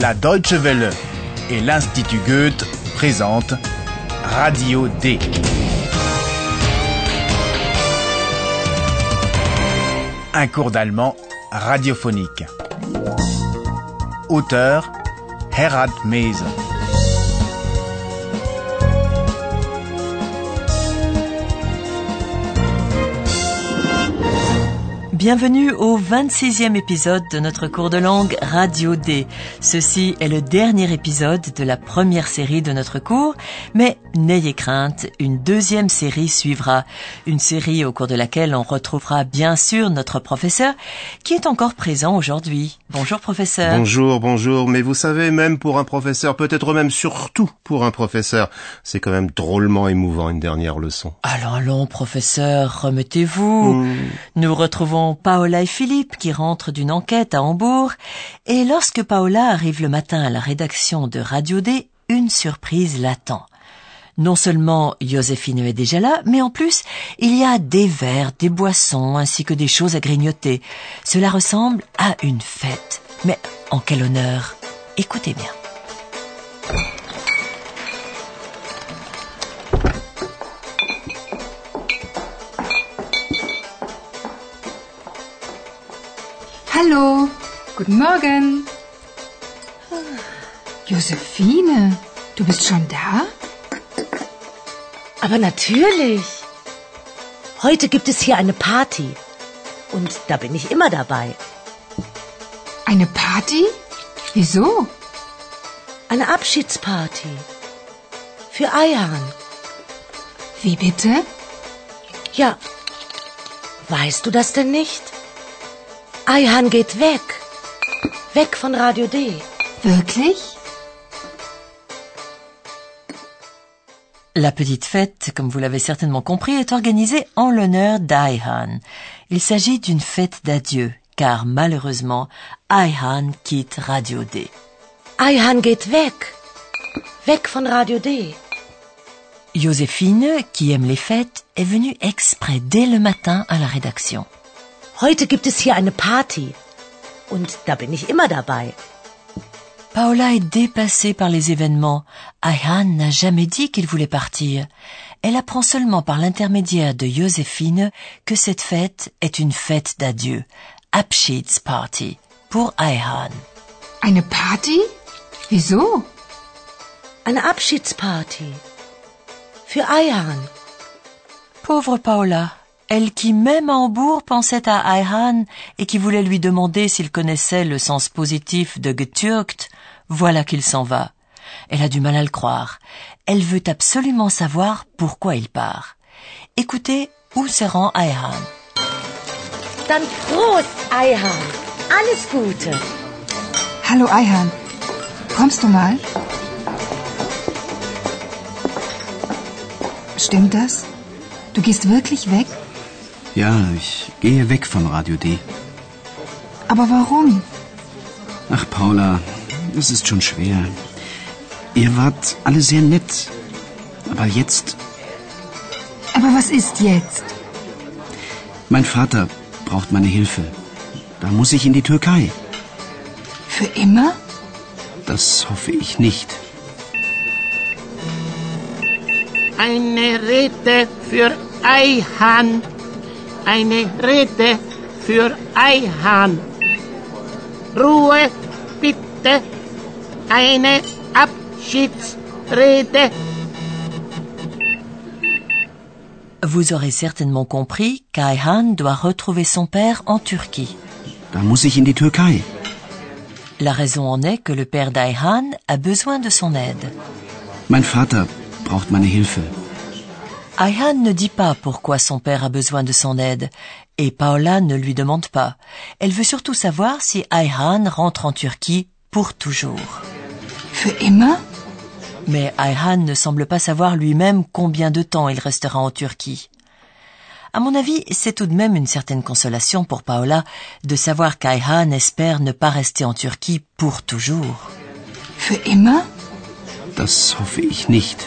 La Deutsche Welle et l'Institut Goethe présentent Radio D. Un cours d'allemand radiophonique. Auteur Herald Mese. Bienvenue au 26e épisode de notre cours de langue Radio D. Ceci est le dernier épisode de la première série de notre cours, mais n'ayez crainte, une deuxième série suivra. Une série au cours de laquelle on retrouvera bien sûr notre professeur qui est encore présent aujourd'hui. Bonjour professeur. Bonjour, bonjour, mais vous savez, même pour un professeur, peut-être même surtout pour un professeur, c'est quand même drôlement émouvant une dernière leçon. Allons, allons, professeur, remettez-vous. Hmm. Nous retrouvons Paola et Philippe qui rentrent d'une enquête à Hambourg, et lorsque Paola arrive le matin à la rédaction de Radio D, une surprise l'attend. Non seulement Joséphine est déjà là, mais en plus, il y a des verres, des boissons, ainsi que des choses à grignoter. Cela ressemble à une fête. Mais en quel honneur? Écoutez bien. Guten Morgen. Josephine, du bist schon da? Aber natürlich. Heute gibt es hier eine Party. Und da bin ich immer dabei. Eine Party? Wieso? Eine Abschiedsparty. Für Ayhan. Wie bitte? Ja. Weißt du das denn nicht? Ayhan geht weg. Weg von Radio D. Wirklich? La petite fête, comme vous l'avez certainement compris, est organisée en l'honneur d'Ayhan. Il s'agit d'une fête d'adieu, car malheureusement, Ayhan quitte Radio D. Ayhan geht weg. Weg von Radio D. Joséphine, qui aime les fêtes, est venue exprès dès le matin à la rédaction. Heute gibt es hier eine Party. Und da bin ich immer dabei. Paola est dépassée par les événements. Ayhan n'a jamais dit qu'il voulait partir. Elle apprend seulement par l'intermédiaire de Joséphine que cette fête est une fête d'adieu. Abschiedsparty pour Ayhan. Eine Party? Wieso? Eine Abschiedsparty. Für Ayhan. Pauvre Paola, elle qui même à Hambourg pensait à Ayhan et qui voulait lui demander s'il connaissait le sens positif de getürkt, voilà qu'il s'en va. Elle a du mal à le croire. Elle veut absolument savoir pourquoi il part. Écoutez où se rend Ayhan. Dann Prost, Ayhan. Alles Gute. Hallo Ayhan. Kommst du mal? Stimmt das? Du gehst wirklich weg? Ja, ich gehe weg von Radio D. Aber warum? Ach, Paula, es ist schon schwer. Ihr wart alle sehr nett. Aber jetzt, Aber was ist jetzt? mein Vater braucht meine Hilfe. Da muss ich in die Türkei. Für immer? Das hoffe ich nicht. Eine Rede für Eihan. Eine Rede für Eihan. Ruhe, bitte. Eine Abschiedsrede. Vous aurez certainement compris qu'Ayhan doit retrouver son père en Turquie. Da muss ich in die Türkei. La raison en est que le père d'Ayhan a besoin de son aide. Mein Vater braucht meine Hilfe. Ayhan ne dit pas pourquoi son père a besoin de son aide, et Paola ne lui demande pas. Elle veut surtout savoir si Ayhan rentre en Turquie pour toujours. Für immer? Mais Ayhan ne semble pas savoir lui-même combien de temps il restera en Turquie. À mon avis, c'est tout de même une certaine consolation pour Paola de savoir qu'Ayhan espère ne pas rester en Turquie pour toujours. Für immer? Das hoffe ich nicht.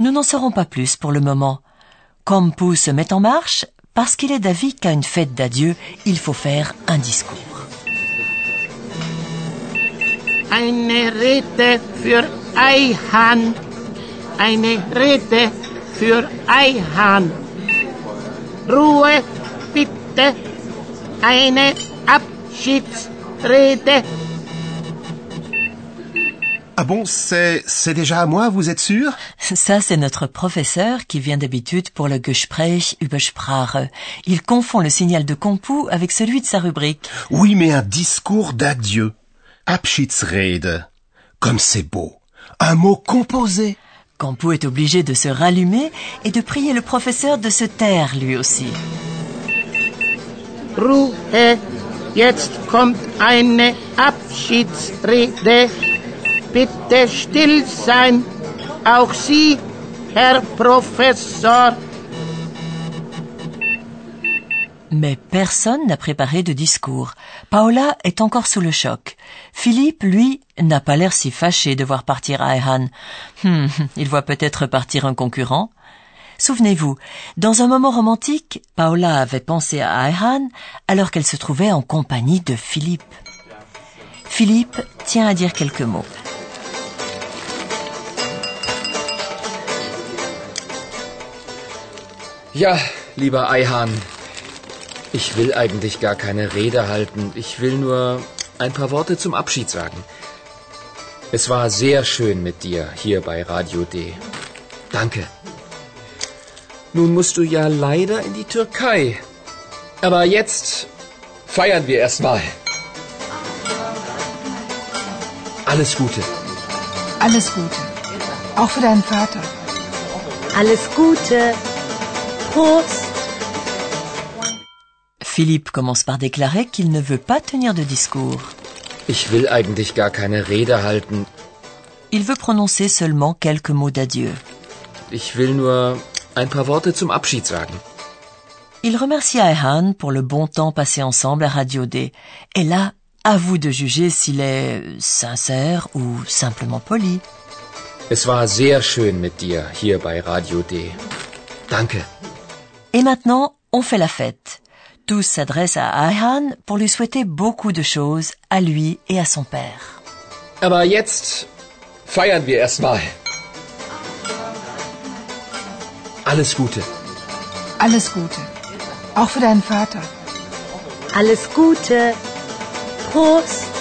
Nous n'en saurons pas plus pour le moment. Comme Pou se met en marche, parce qu'il est d'avis qu'à une fête d'adieu, il faut faire un discours. Eine Rede für. Eine Rede für. Ruhe, bitte. Eine Abschiedsrede. Ah bon, c'est, c'est déjà à moi, vous êtes sûr? Ça, c'est notre professeur qui vient d'habitude pour le Gespräch über Sprache. Il confond le signal de Compu avec celui de sa rubrique. Oui, mais un discours d'adieu. Abschiedsrede. Comme c'est beau. Un mot composé. Compu est obligé de se rallumer et de prier le professeur de se taire lui aussi. Ruhe, jetzt kommt eine Abschiedsrede. Bitte still sein. Auch Herr Professor. Mais personne n'a préparé de discours. Paola est encore sous le choc. Philippe, lui, n'a pas l'air si fâché de voir partir Ayhan. Hmm, il voit peut-être partir un concurrent. Souvenez-vous, dans un moment romantique, Paola avait pensé à Ayhan alors qu'elle se trouvait en compagnie de Philippe. Philippe tient à dire quelques mots. Ja, lieber Eihahn, ich will eigentlich gar keine Rede halten. Ich will nur ein paar Worte zum Abschied sagen. Es war sehr schön mit dir hier bei Radio D. Danke. Nun musst du ja leider in die Türkei. Aber jetzt feiern wir erstmal. Alles Gute. Alles Gute. Auch für deinen Vater. Alles Gute. Philippe commence par déclarer qu'il ne veut pas tenir de discours. Ich will eigentlich gar keine Rede halten. Il veut prononcer seulement quelques mots d'adieu. Ich will nur ein paar Worte zum Abschied sagen. Il remercie Ayhan pour le bon temps passé ensemble à Radio D. Et là, à vous de juger s'il est sincère ou simplement poli. Es war sehr schön mit dir hier bei Radio D. Danke. Et maintenant, on fait la fête. Tous s'adressent à Ayhan pour lui souhaiter beaucoup de choses à lui et à son père. Aber jetzt feiern wir erstmal. Alles Gute. Alles Gute. Auch für deinen Vater. Alles Gute. Prost.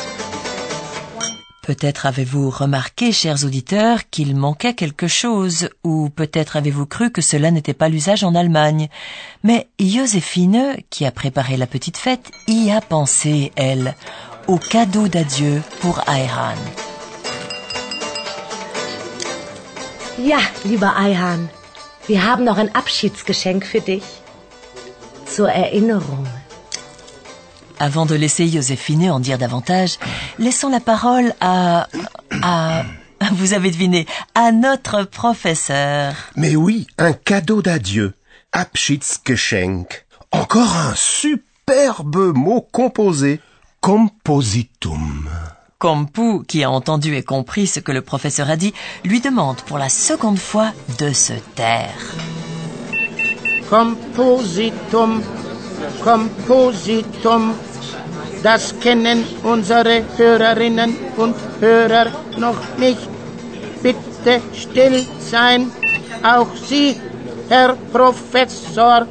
Peut-être avez-vous remarqué, chers auditeurs, qu'il manquait quelque chose, ou peut-être avez-vous cru que cela n'était pas l'usage en Allemagne. Mais Joséphine, qui a préparé la petite fête, y a pensé, elle, au cadeau d'adieu pour Ayhan. Ja, lieber Eihahn, wir haben noch ein Abschiedsgeschenk für dich. Zur Erinnerung. Avant de laisser Joséphine en dire davantage, laissons la parole à... à... Vous avez deviné, à notre professeur. Mais oui, un cadeau d'adieu. Abschiedsgeschenk. Encore un superbe mot composé. Compositum. Compu, qui a entendu et compris ce que le professeur a dit, lui demande pour la seconde fois de se taire. Kompositum, Kompositum, das kennen unsere Hörerinnen und Hörer noch nicht. Bitte still sein, auch Sie, Herr Professor.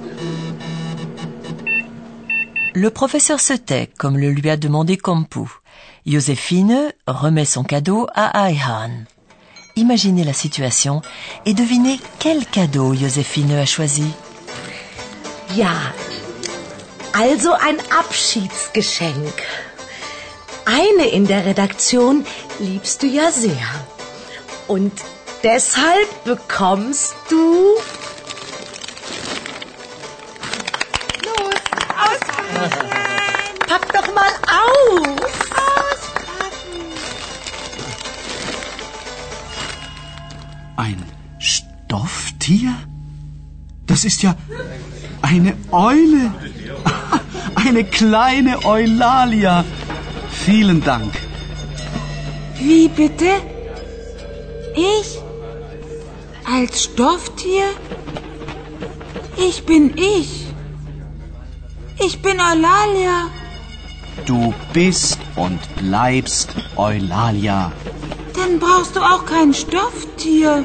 Le professeur se tait, comme le lui a demandé Compu. Joséphine remet son cadeau à Ayhan. Imaginez la situation et devinez quel cadeau Joséphine a choisi. Ja, also ein Abschiedsgeschenk. Eine in der Redaktion liebst du ja sehr. Und deshalb bekommst du... Los, auspacken! Pack doch mal auf! Ein Stofftier? Das ist ja eine Eule. Eine kleine Eulalia. Vielen Dank. Wie bitte? Ich? Als Stofftier? Ich bin ich. Ich bin Eulalia. Du bist und bleibst Eulalia. Dann brauchst du auch kein Stofftier.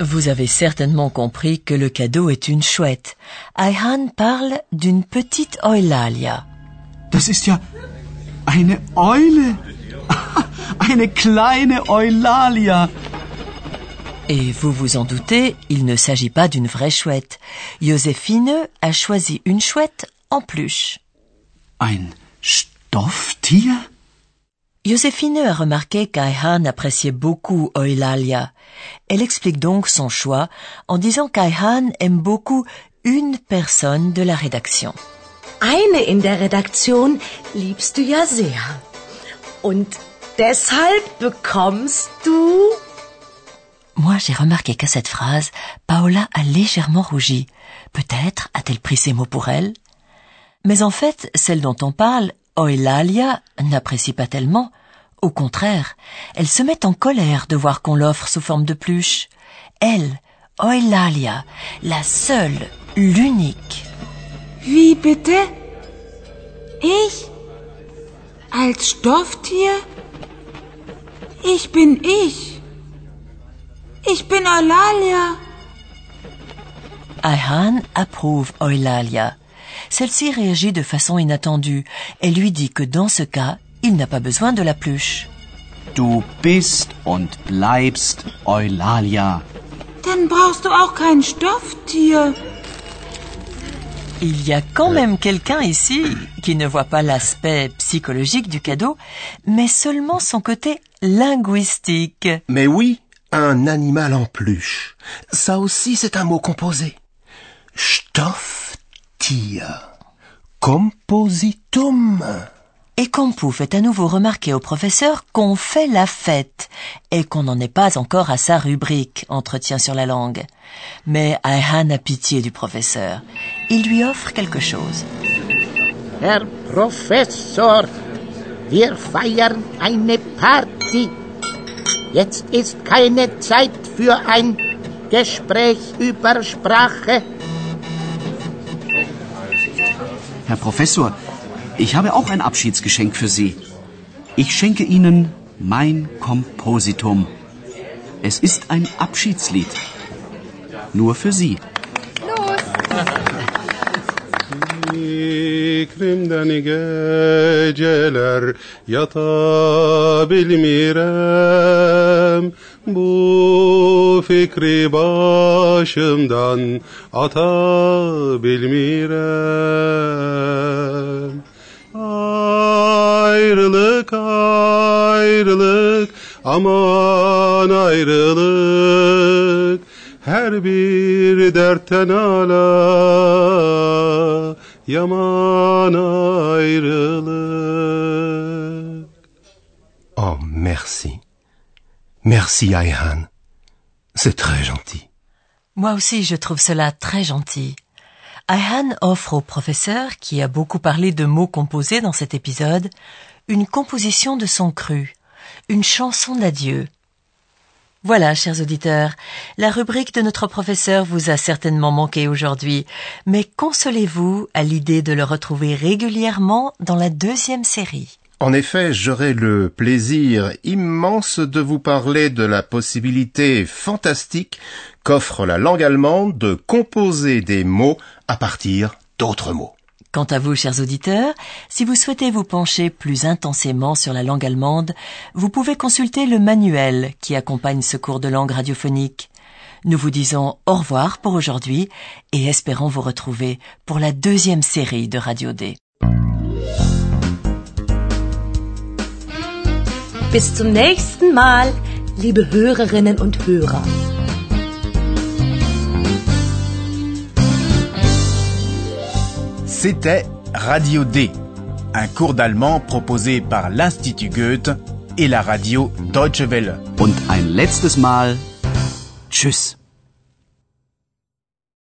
Vous avez certainement compris que le cadeau est une chouette. Ayhan parle d'une petite Eulalia. Das ist ja eine Eule. Eine kleine Eulalia. Et vous vous en doutez, il ne s'agit pas d'une vraie chouette. Joséphine a choisi une chouette en peluche. Ein Stofftier? Joséphine a remarqué qu'Ayhan appréciait beaucoup Eulalia. Elle explique donc son choix en disant qu'Ayhan aime beaucoup une personne de la rédaction. Eine in der Redaktion liebst du ja sehr. Und deshalb bekommst du... Moi, j'ai remarqué qu'à cette phrase, Paola a légèrement rougi. Peut-être a-t-elle pris ces mots pour elle? Mais en fait, celle dont on parle, Eulalia, n'apprécie pas tellement. Au contraire, elle se met en colère de voir qu'on l'offre sous forme de pluche. Elle, Eulalia, la seule, l'unique. Wie bitte? Ich? Als Stofftier? Ich bin ich. Ich bin Eulalia. Ayhan approuve Eulalia. Celle-ci réagit de façon inattendue. Elle lui dit que dans ce cas, il n'a pas besoin de la pluche. Du bist und bleibst Eulalia. Dann brauchst du auch kein Stofftier. Il y a quand même quelqu'un ici qui ne voit pas l'aspect psychologique du cadeau, mais seulement son côté linguistique. Mais oui, un animal en peluche. Ça aussi, c'est un mot composé. Compositum. Et Campou fait à nouveau remarquer au professeur qu'on fait la fête et qu'on n'en est pas encore à sa rubrique Entretien sur la langue. Mais Ayhan a pitié du professeur. Il lui offre quelque chose. Herr Professor, wir feiern eine Party. Jetzt ist keine Zeit für ein Gespräch über Sprache. Herr Professor, ich habe auch ein Abschiedsgeschenk für Sie. Ich schenke Ihnen mein Kompositum. Es ist ein Abschiedslied. Nur für Sie. Fikrimden geceler yatabilmirem. Bu fikri başımdan atabilmirem. Ayrılık ayrılık aman ayrılık. Her bir dertten ala Oh, merci. Merci, Ayhan. C'est très gentil. Moi aussi, je trouve cela très gentil. Ayhan offre au professeur, qui a beaucoup parlé de mots composés dans cet épisode, une composition de son cru, une chanson d'adieu. Voilà, chers auditeurs, la rubrique de notre professeur vous a certainement manqué aujourd'hui, mais consolez-vous à l'idée de le retrouver régulièrement dans la deuxième série. En effet, j'aurai le plaisir immense de vous parler de la possibilité fantastique qu'offre la langue allemande de composer des mots à partir d'autres mots. Quant à vous, chers auditeurs, si vous souhaitez vous pencher plus intensément sur la langue allemande, vous pouvez consulter le manuel qui accompagne ce cours de langue radiophonique. Nous vous disons au revoir pour aujourd'hui et espérons vous retrouver pour la deuxième série de Radio D. Bis zum nächsten Mal, liebe Hörerinnen und Hörer. C'était Radio D, un cours d'allemand proposé par l'Institut Goethe et la radio Deutsche Welle. Und ein letztes Mal. Tschüss.